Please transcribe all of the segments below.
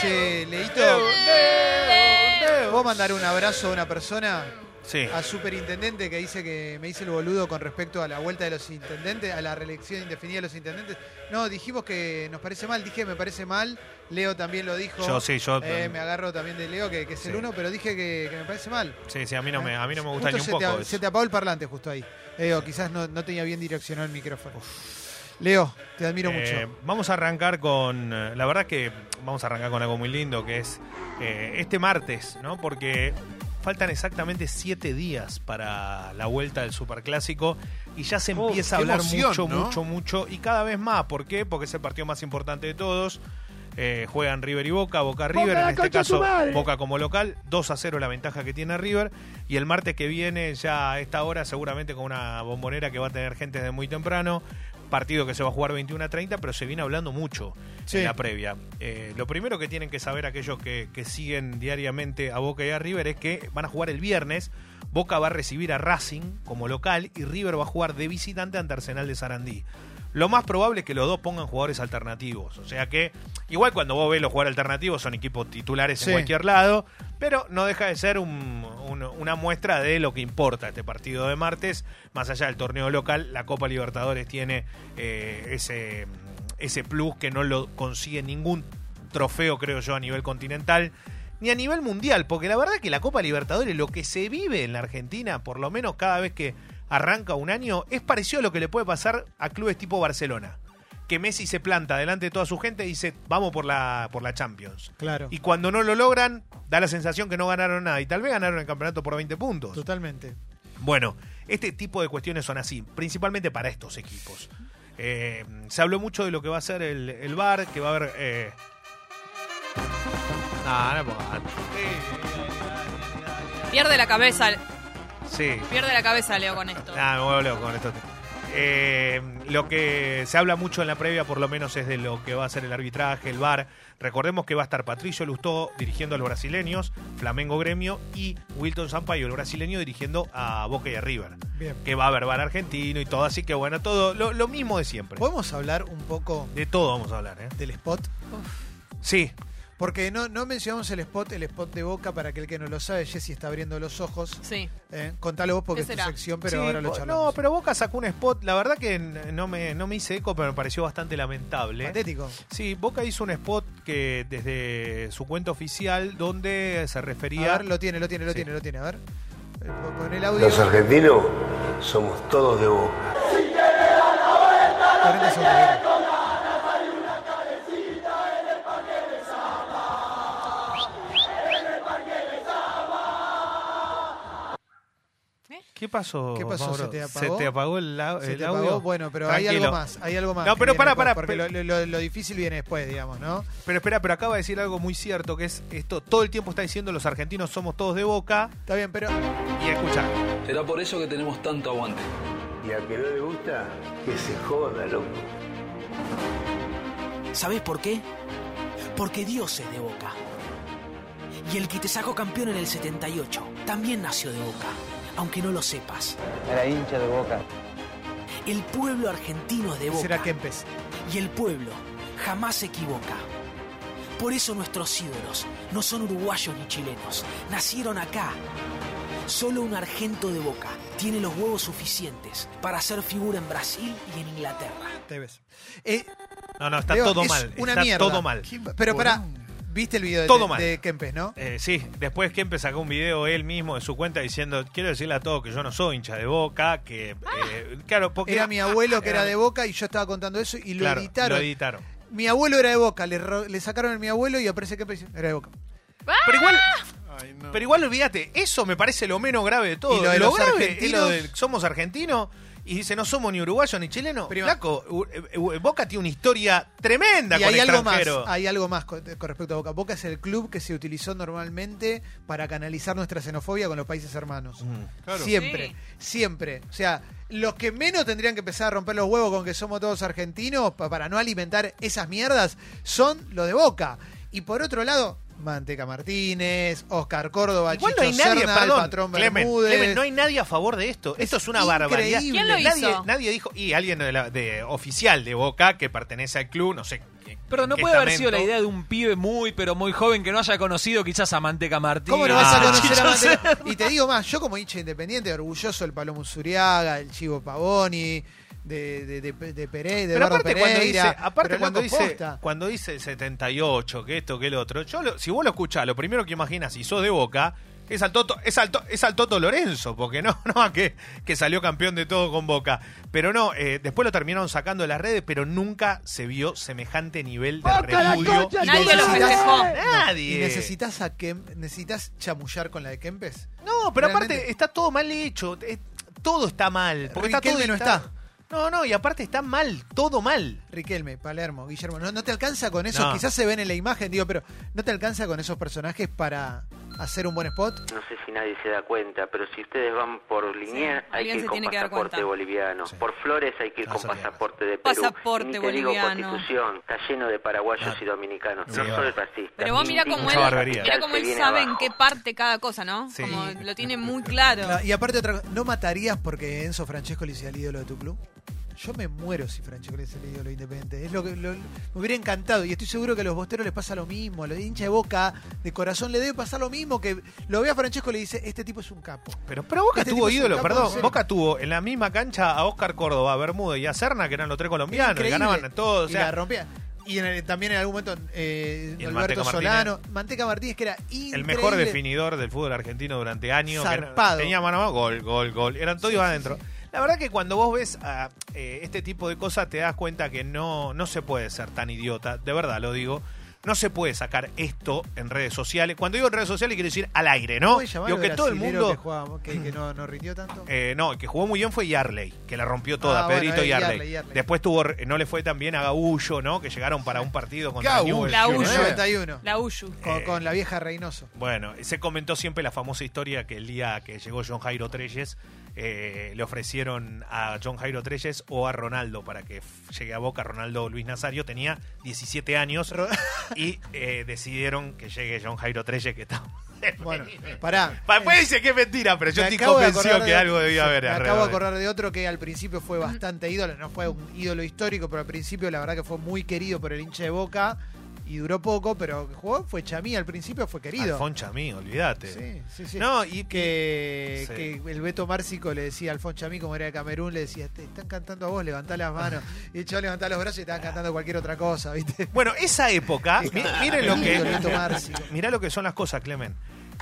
Che, Leito, ¿puedo mandar un abrazo a una persona? Sí. A superintendente que dice que me hice el boludo con respecto a la vuelta de los intendentes, a la reelección indefinida de los intendentes. No, dijimos que nos parece mal, dije me parece mal. Leo también lo dijo. Yo sí, yo. Eh, me agarro también de Leo, que, que es el uno, pero dije que, que me parece mal. Sí, sí, a mí no me, a mí no me gusta Justo ni un se poco. Te, se te apagó el parlante justo ahí. Leo, quizás no, no tenía bien direccionado el micrófono. Leo, te admiro Eh, mucho. Vamos a arrancar con. eh, La verdad que vamos a arrancar con algo muy lindo que es eh, este martes, ¿no? Porque faltan exactamente siete días para la vuelta del Superclásico y ya se empieza a hablar emoción, mucho, ¿no? mucho, mucho y cada vez más. ¿Por qué? Porque es el partido más importante de todos. Eh, juegan River y Boca, Boca River, Boca, en este caso. Boca como local, 2 a 0 la ventaja que tiene River y el martes que viene ya a esta hora seguramente con una bombonera que va a tener gente desde muy temprano, partido que se va a jugar 21 a 30, pero se viene hablando mucho Sí. en la previa. Eh, lo primero que tienen que saber aquellos que, que siguen diariamente a Boca y a River es que van a jugar el viernes. Boca va a recibir a Racing como local y River va a jugar de visitante ante Arsenal de Sarandí. Lo más probable es que los dos pongan jugadores alternativos. O sea que, igual cuando vos ves los jugadores alternativos, son equipos titulares Sí. en cualquier lado, pero no deja de ser un- un- una muestra de lo que importa este partido de martes. Más allá del torneo local, la Copa Libertadores tiene eh, ese, ese plus que no lo consigue ningún trofeo, creo yo, a nivel continental. Ni a nivel mundial, porque la verdad que la Copa Libertadores, lo que se vive en la Argentina, por lo menos cada vez que arranca un año, es parecido a lo que le puede pasar a clubes tipo Barcelona. Que Messi se planta delante de toda su gente y dice, vamos por la, por la Champions. Claro, Y cuando no lo logran, da la sensación que no ganaron nada. Y tal vez ganaron el campeonato por 20 puntos. totalmente. Bueno, este tipo de cuestiones son así, principalmente para estos equipos. Eh, se habló mucho de lo que va a ser el, el VAR, que va a haber... Eh... Ah, no, Pierde la cabeza, Sí, pierde la cabeza Leo con esto. Ah, me vuelvo loco con esto. Eh, lo que se habla mucho en la previa, por lo menos, es de lo que va a ser el arbitraje, el VAR. Recordemos que va a estar Patricio Lustó dirigiendo a los brasileños, Flamengo Gremio y Wilton Sampaio, el brasileño, dirigiendo a Boca y a River. Bien. Que va a haber VAR argentino y todo, así que bueno, todo lo, lo mismo de siempre. ¿Podemos hablar un poco De todo vamos a hablar, ¿eh? del spot? Sí, Porque no, no mencionamos el spot, el spot de Boca, para aquel que no lo sabe, Jessy está abriendo los ojos. Sí. Eh, contalo vos porque ¿Qué es tu será? sección, pero Sí, ahora lo bo- charlamos. No, pero Boca sacó un spot, la verdad que n- no me, no me hice eco, pero me pareció bastante lamentable. Patético. Sí, Boca hizo un spot que desde su cuenta oficial donde se A refería... ver, lo tiene, lo tiene, lo Sí. tiene, lo tiene. A ver. Eh, Pon el audio. Los argentinos somos todos de boca. 40 segundos. ¿Qué pasó? ¿Qué pasó? Mauro? ¿Se te apagó? ¿Se te apagó el, au- Se el te audio? apagó. Bueno, pero hay algo más, hay algo más. No, pero pará, pará, Porque pero- lo, lo- lo difícil viene después, digamos, ¿no? Pero espera, pero acaba de decir algo muy cierto, que es esto, todo el tiempo está diciendo los argentinos somos todos de Boca, Está bien, pero y escucha, Será por eso que tenemos tanto aguante. Y a que no le gusta, que se joda, loco. ¿Sabés por qué? Porque Dios es de Boca. Y el que te sacó campeón en el 78 también nació de Boca, aunque no lo sepas. Era hincha de boca. El pueblo argentino es de Boca. será Kempes. Y el pueblo jamás se equivoca. Por eso nuestros ídolos no son uruguayos ni chilenos. Nacieron acá. Solo un argento de Boca tiene los huevos suficientes para hacer figura en Brasil y en Inglaterra. Te ves. Eh, no, no, está Leo, todo es mal, Una está mierda. todo mal. Pero pará, viste el video de, Todo de- mal. de Kempes, ¿no? Eh, sí, después Kempe sacó un video él mismo de su cuenta diciendo, quiero decirle a todos que yo no soy hincha de Boca, que, eh, claro, porque... Era mi abuelo que era era de Boca y yo estaba contando eso y lo Claro, editaron. Lo editaron. Mi abuelo era de Boca, le, ro- le sacaron el mi abuelo y aparece Kempes y dice, era de Boca. Pero igual, Ay, no. pero igual olvídate, eso me parece lo menos grave de todo. Y lo de los grave es lo argentinos- de somos argentinos y dice no somos ni uruguayos ni chilenos. Pero- Flaco, u- u- Boca tiene una historia tremenda Y con hay algo más, hay algo más con, con respecto a Boca. Boca es el club que se utilizó normalmente para canalizar nuestra xenofobia con los países hermanos. Mm. Claro. Siempre, Sí. siempre. O sea, los que menos tendrían que empezar a romper los huevos con que somos todos argentinos pa- para no alimentar esas mierdas son los de Boca. Y por otro lado, Manteca Martínez, Oscar Córdoba, Igual no hay Chicho nadie, Serna, el patrón Clemen, Bermúdez. Clemen, no hay nadie a favor de esto. Es esto es una increíble. barbaridad. ¿Quién lo nadie, hizo? nadie dijo, y alguien de, la- de oficial de Boca que pertenece al club, no sé. qué- Pero no puede haber sido la idea de un pibe muy, pero muy joven que no haya conocido quizás a Manteca Martínez. ¿Cómo no vas a Ah, conocer a Chicho Manteca? Y te digo más, yo como hincha independiente, orgulloso del Palomo Zuriaga, el Chivo Pavoni, de, de, de, de Pereira, de Pero aparte cuando Pereira. dice, aparte pero cuando dice, posta. cuando dice el 78, que esto, que el otro, yo lo- si vos lo escuchás, lo primero que imaginas si sos de Boca es al Toto, es al, To- es al Toto Lorenzo, porque no, no a que, que salió campeón de todo con Boca. Pero no, eh, después lo terminaron sacando de las redes, pero nunca se vio semejante nivel de repudio. Y Nadie lo necesitas- festejó. Nadie. ¿Y necesitas a Kem- necesitas chamullar con la de Kempes? No, pero Realmente. aparte está todo mal hecho. eh, todo está mal. Porque está todo Riquelme no está. No, no, y aparte está mal, todo mal. Riquelme, Palermo, Guillermo, ¿no, no te alcanza con eso? No. Quizás se ven en la imagen, digo, pero ¿no te alcanza con esos personajes para hacer un buen spot? No sé si nadie se da cuenta, pero si ustedes van por Liniers hay alguien que ir se con tiene que dar pasaporte cuenta. boliviano. Por Flores hay que ir No, con eso pasaporte de Perú. Pasaporte y ni te digo boliviano. Constitución, está lleno de paraguayos Ah. y dominicanos. Sí, no soy racista. Pero vos cómo Mucha él, mirá cómo él sabe en qué parte cada cosa, ¿no? Sí. Como lo tiene muy claro. Claro, Y aparte, otra cosa, ¿no matarías porque Enzo Francesco le sea el ídolo de tu club? Yo me muero si Francesco le sea el ídolo de Independiente. Es lo que lo- me hubiera encantado. Y estoy seguro que a los bosteros les pasa lo mismo. A los hinchas de boca, de corazón, le debe pasar lo mismo. Que lo ve a Francesco y le dice: Este tipo es un capo. Pero, pero Boca Este tuvo es ídolo, capo, perdón. Boca tuvo en la misma cancha a Oscar Córdoba, a Bermúdez y a Serna, que eran los tres colombianos, y ganaban todos. O y la sea. Y en el- también en algún momento eh, Y el Alberto Manteca Solano, Manteca Martínez, que era el increíble. mejor definidor del fútbol argentino durante años. que era- Zarpado. tenía mano a mano, gol, gol, gol. Eran todos Sí, iban sí, adentro. sí. La verdad que cuando vos ves a, eh, este tipo de cosas te das cuenta que no, no se puede ser tan idiota, de verdad lo digo. No se puede sacar esto en redes sociales. Cuando digo en redes sociales quiero decir al aire, ¿no? ¿Cómo se llamaba Digo que todo el mundo... Que, jugaba- que- que no, no rindió tanto. Eh, no, el que jugó muy bien fue Yarley, que la rompió toda, Ah, bueno, Pedrito eh, Yarley. Yarley, Yarley. Después tuvo, no le fue tan bien a Gaullo, ¿no? Que llegaron para un partido contra Gaullo. Newell's. La En el Uyo. 91. La Uyu. Con, Eh, con la vieja Reynoso. Bueno, se comentó siempre la famosa historia que el día que llegó John Jairo Treyes, eh, le ofrecieron a John Jairo Treyes o a Ronaldo para que llegue a Boca. Ronaldo Luis Nazario tenía 17 años y eh, decidieron que llegue John Jairo Treyes, que está... Bueno, pará. Pa- Después dice que es mentira, pero yo estoy convencido que de- algo debía haber. Me acabo de de- acordar de otro que al principio fue bastante ídolo. No fue un ídolo histórico, pero al principio la verdad que fue muy querido por el hincha de Boca. Y duró poco, pero jugó, fue Chamí. Al principio fue querido. Alfonso Chamí, olvídate. Sí, sí, sí. No, y que, Sí. que el Beto Márcico le decía a Alfonso Chamí, como era de Camerún, le decía, te están cantando a vos, levantá las manos. Y el chaval levantaba los brazos y estaban cantando cualquier otra cosa, ¿viste? Bueno, esa época, mi- miren lo que Beto mirá lo que son las cosas, Clemen.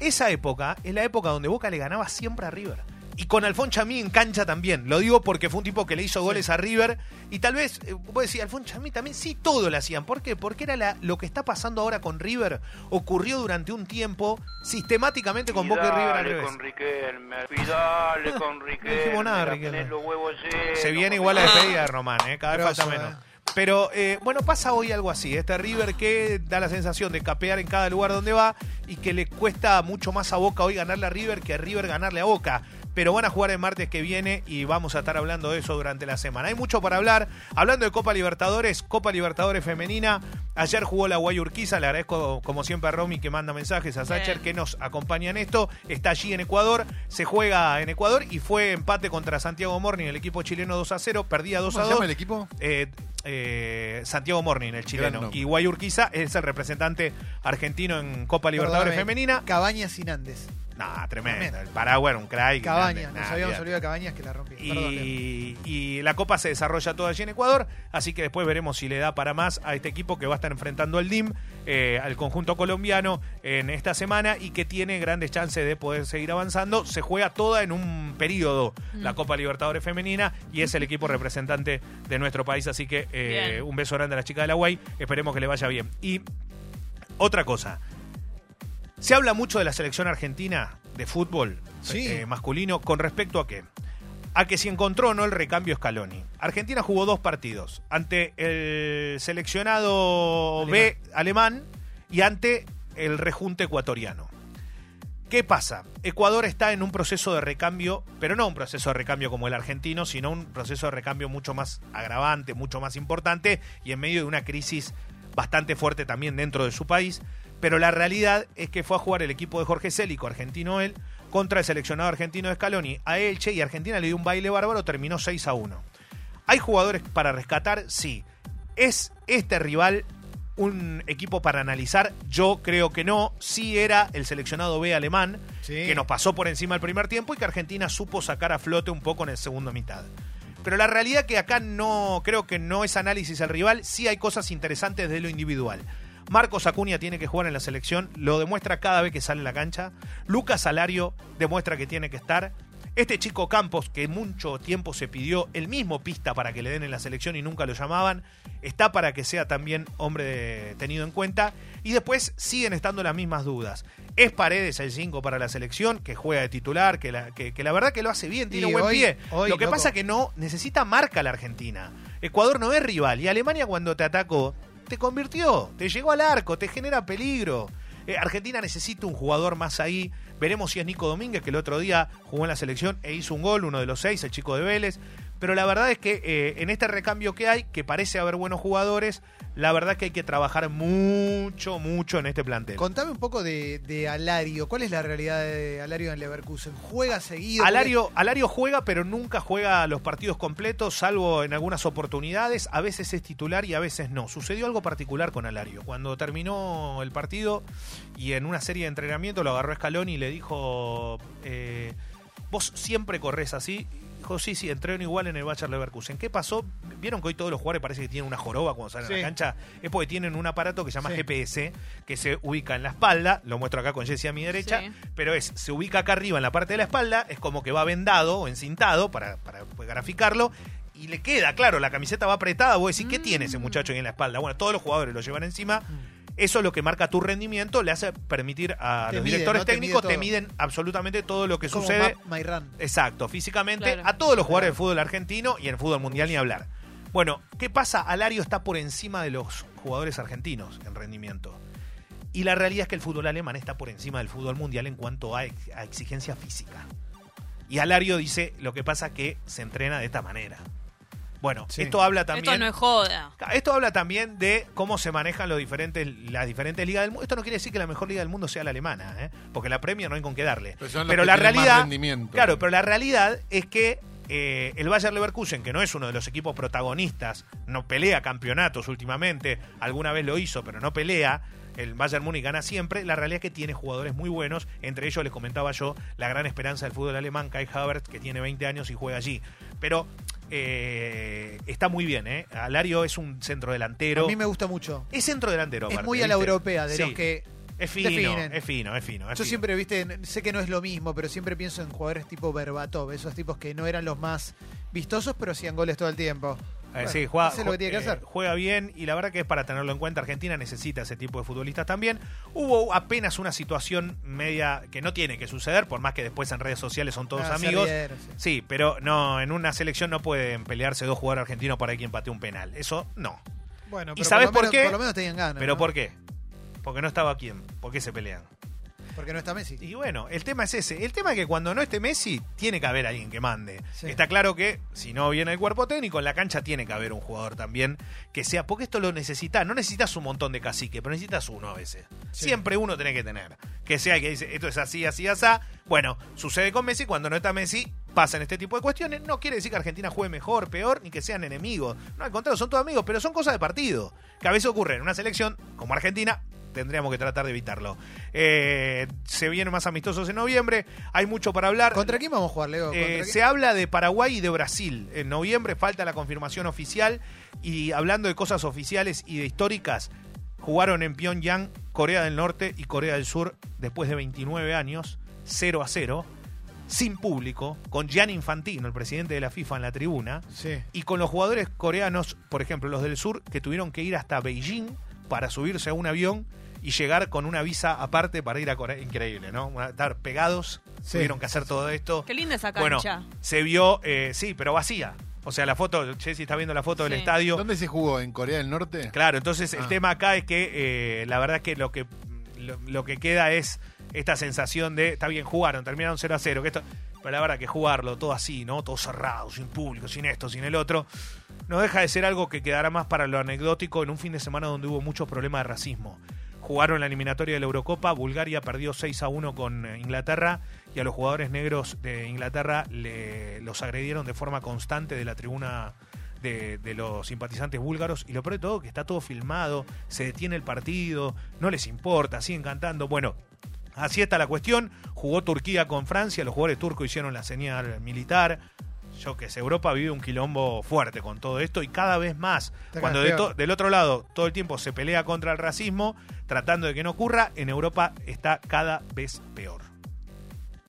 Esa época es la época donde Boca le ganaba siempre a River. Y con Alfon Chamí en cancha también. Lo digo porque fue un tipo que le hizo goles a River. Y tal vez, eh, vos decís, Alfon Chamí también sí todo lo hacían. ¿Por qué? Porque era la- lo que está pasando ahora con River. Ocurrió durante un tiempo sistemáticamente con Boca y River al revés. Riquelme, pidale con Riquelme. No dijimos nada, Riquelme. tenés los huevos llenos, Se viene igual la despedida de Román, ¿eh? cada vez falta menos. eh. Pero eh, bueno, pasa hoy algo así. Este River que da la sensación de capear en cada lugar donde va y que le cuesta mucho más a Boca hoy ganarle a River que a River ganarle a Boca. Pero van a jugar el martes que viene y vamos a estar hablando de eso durante la semana. Hay mucho para hablar. Hablando de Copa Libertadores, Copa Libertadores femenina. Ayer jugó la Guayurquiza. Le agradezco como siempre a Romy que manda mensajes a Sacher Bien. que nos acompaña en esto. Está allí en Ecuador. Se juega en Ecuador y fue empate contra Santiago Morning, el equipo chileno 2 a 0. Perdía 2 ¿Cómo a se 2. llama el equipo? Eh, eh, Santiago Morning, el chileno. Y Guayurquiza es el representante argentino en Copa Libertadores Perdóname, femenina. Cabañas sin Andes. Nah, tremendo. Tremendo. El Paraguay era un crack. Cabañas, nos Nah, habíamos olvidado de Cabañas que la rompió. Perdón. Y, y la Copa se desarrolla toda allí en Ecuador, así que después veremos si le da para más a este equipo que va a estar enfrentando al DIM, eh, al conjunto colombiano en esta semana y que tiene grandes chances de poder seguir avanzando. Se juega toda en un periodo la Copa Libertadores Femenina y es el equipo representante de nuestro país, así que eh, un beso grande a la chica de la Guay, esperemos que le vaya bien. Y otra cosa, se habla mucho de la selección argentina de fútbol Sí. eh, masculino con respecto a qué? A que si encontró o no el recambio Scaloni. Argentina jugó dos partidos ante el seleccionado B alemán y ante el rejunte ecuatoriano. ¿Qué pasa? Ecuador está en un proceso de recambio, pero no un proceso de recambio como el argentino, sino un proceso de recambio mucho más agravante, mucho más importante y en medio de una crisis bastante fuerte también dentro de su país. Pero la realidad es que fue a jugar el equipo de Jorge Célico, argentino él, contra el seleccionado argentino de Scaloni a Elche y Argentina le dio un baile bárbaro, terminó 6 a 1. ¿Hay jugadores para rescatar? Sí. ¿Es este rival un equipo para analizar? Yo creo que no. Sí era el seleccionado B alemán, Sí. que nos pasó por encima el primer tiempo y que Argentina supo sacar a flote un poco en el segundo mitad. Pero la realidad que acá no, creo que no es análisis al rival, sí hay cosas interesantes de lo individual. Marcos Acuña tiene que jugar en la selección, lo demuestra cada vez que sale en la cancha. Lucas Salario demuestra que tiene que estar. Este chico Campos, que mucho tiempo se pidió el mismo pista para que le den en la selección y nunca lo llamaban, está para que sea también hombre de- tenido en cuenta. Y después siguen estando las mismas dudas. Es Paredes el 5 para la selección, que juega de titular, que la, que, que la verdad que lo hace bien, tiene Y buen hoy- pie. hoy, lo que loco. pasa que no necesita marca la Argentina. Ecuador no es rival y Alemania cuando te atacó te convirtió, te llegó al arco, te genera peligro. Eh, Argentina necesita un jugador más ahí. Veremos si es Nico Domínguez, que el otro día jugó en la selección e hizo un gol, uno de los seis, el chico de Vélez. Pero la verdad es que eh, en este recambio que hay, que parece haber buenos jugadores, la verdad es que hay que trabajar mucho, mucho en este plantel. Contame un poco de, de Alario. ¿Cuál es la realidad de Alario en Leverkusen? ¿Juega seguido? Alario, Alario juega, pero nunca juega los partidos completos, salvo en algunas oportunidades. A veces es titular y a veces no. Sucedió algo particular con Alario. Cuando terminó el partido y en una serie de entrenamiento lo agarró Scaloni y le dijo: eh, Vos siempre corres así. Dijo, sí, sí, entreno igual en el Bayer Leverkusen. ¿Qué pasó? ¿Vieron que hoy todos los jugadores parece que tienen una joroba cuando salen a la cancha? Es porque tienen un aparato que se llama Sí. GPS, que se ubica en la espalda, lo muestro acá con Jessie a mi derecha, Sí. pero es, se ubica acá arriba en la parte de la espalda, es como que va vendado o encintado para, para pues, graficarlo. Y le queda, claro, la camiseta va apretada. Vos decís, ¿qué tiene ese muchacho ahí en la espalda? Bueno, todos los jugadores lo llevan encima. Eso es lo que marca tu rendimiento, le hace permitir a Te los mide, directores ¿no? Te técnicos, mide te todo. miden absolutamente todo lo que Como sucede. Map My Run. Exacto, físicamente, Claro. a todos los jugadores de fútbol argentino y en el fútbol mundial ni hablar. Bueno, ¿qué pasa? Alario está por encima de los jugadores argentinos en rendimiento. Y la realidad es que el fútbol alemán está por encima del fútbol mundial en cuanto a, ex- a exigencia física. Y Alario dice, lo que pasa que se entrena de esta manera. Bueno, Sí. esto habla también... Esto no es joda. Esto habla también de cómo se manejan los diferentes, las diferentes ligas del mundo. Esto no quiere decir que la mejor liga del mundo sea la alemana, ¿eh? porque la Premier no hay con qué darle. Pero son los Pero que la realidad, claro, pero la realidad es que eh, el Bayer Leverkusen, que no es uno de los equipos protagonistas, no pelea campeonatos últimamente, alguna vez lo hizo, pero no pelea. El Bayern Múnich gana siempre. La realidad es que tiene jugadores muy buenos. Entre ellos les comentaba yo la gran esperanza del fútbol alemán, Kai Havertz, que tiene 20 años y juega allí. Pero eh, está muy bien, ¿eh? Alario es un centro delantero. A mí me gusta mucho. Es centro delantero. Es aparte, muy a la ¿viste? europea, de Sí. los que Es fino, definen. es fino, es fino. es Yo fino. siempre, viste, sé que no es lo mismo, pero siempre pienso en jugadores tipo Berbatov, esos tipos que no eran los más vistosos, pero hacían goles todo el tiempo. Eh, Bueno, sí, juega, hace lo que tiene que eh, hacer. juega bien y la verdad que es para tenerlo en cuenta. Argentina necesita ese tipo de futbolistas también. Hubo apenas una situación media que no tiene que suceder, por más que después en redes sociales son todos Ah, amigos. rieron, sí. Sí, pero no, en una selección no pueden pelearse dos jugadores argentinos para quien patee un penal. Eso no. Bueno, ¿Y pero por, lo por menos- qué? Por lo menos tenían ganas. ¿Pero ¿no? por qué? Porque no estaba quién. ¿Por qué se pelean? Porque no está Messi. Y bueno, el tema es ese. El tema es que cuando no esté Messi, tiene que haber alguien que mande. Sí. Está claro que si no viene el cuerpo técnico, en la cancha tiene que haber un jugador también que sea. Porque esto lo necesitas. No necesitas un montón de cacique, pero necesitas uno a veces. Sí. Siempre uno tiene que tener. Que sea el que dice, esto es así, así, así. Bueno, sucede con Messi. Cuando no está Messi, pasan este tipo de cuestiones. No quiere decir que Argentina juegue mejor, peor, ni que sean enemigos. No, al contrario, son todos amigos, pero son cosas de partido. Que a veces ocurre en una selección como Argentina. Tendríamos que tratar de evitarlo. Eh, se vienen más amistosos en noviembre. Hay mucho para hablar. ¿Contra quién vamos a jugar, Leo? Eh, se habla de Paraguay y de Brasil. En noviembre falta la confirmación oficial. Y hablando de cosas oficiales y de históricas, jugaron en Pyongyang Corea del Norte y Corea del Sur después de 29 años, 0 a 0, sin público, con Gianni Infantino, el presidente de la FIFA, en la tribuna. Sí. Y con los jugadores coreanos, por ejemplo, los del sur, que tuvieron que ir hasta Beijing para subirse a un avión y llegar con una visa aparte para ir a Corea. Increíble, ¿no? Estar pegados, Sí. tuvieron que hacer todo esto. Qué linda esa Bueno, cancha. se vio, eh, sí, pero vacía. O sea, la foto, Jessy está viendo la foto del estadio. ¿Dónde se jugó? ¿En Corea del Norte? Claro, entonces el Ah. tema acá es que eh, la verdad que lo que lo, lo que queda es esta sensación de, está bien, jugaron, terminaron 0 a 0, que esto, pero la verdad que jugarlo todo así, ¿no? Todo cerrado, sin público, sin esto, sin el otro, no deja de ser algo que quedará más para lo anecdótico en un fin de semana donde hubo muchos problemas de racismo. Jugaron la eliminatoria de la Eurocopa, Bulgaria perdió 6 a 1 con eh, Inglaterra y a los jugadores negros de Inglaterra le, los agredieron de forma constante de la tribuna de, los simpatizantes búlgaros y lo peor de todo que está todo filmado, se detiene el partido, no les importa, siguen cantando. Bueno, así está la cuestión. Jugó Turquía con Francia, los jugadores turcos hicieron la señal militar. Yo que sé, Europa vive un quilombo fuerte con todo esto y cada vez más. Está Cuando de del otro lado todo el tiempo se pelea contra el racismo, tratando de que no ocurra, en Europa está cada vez peor.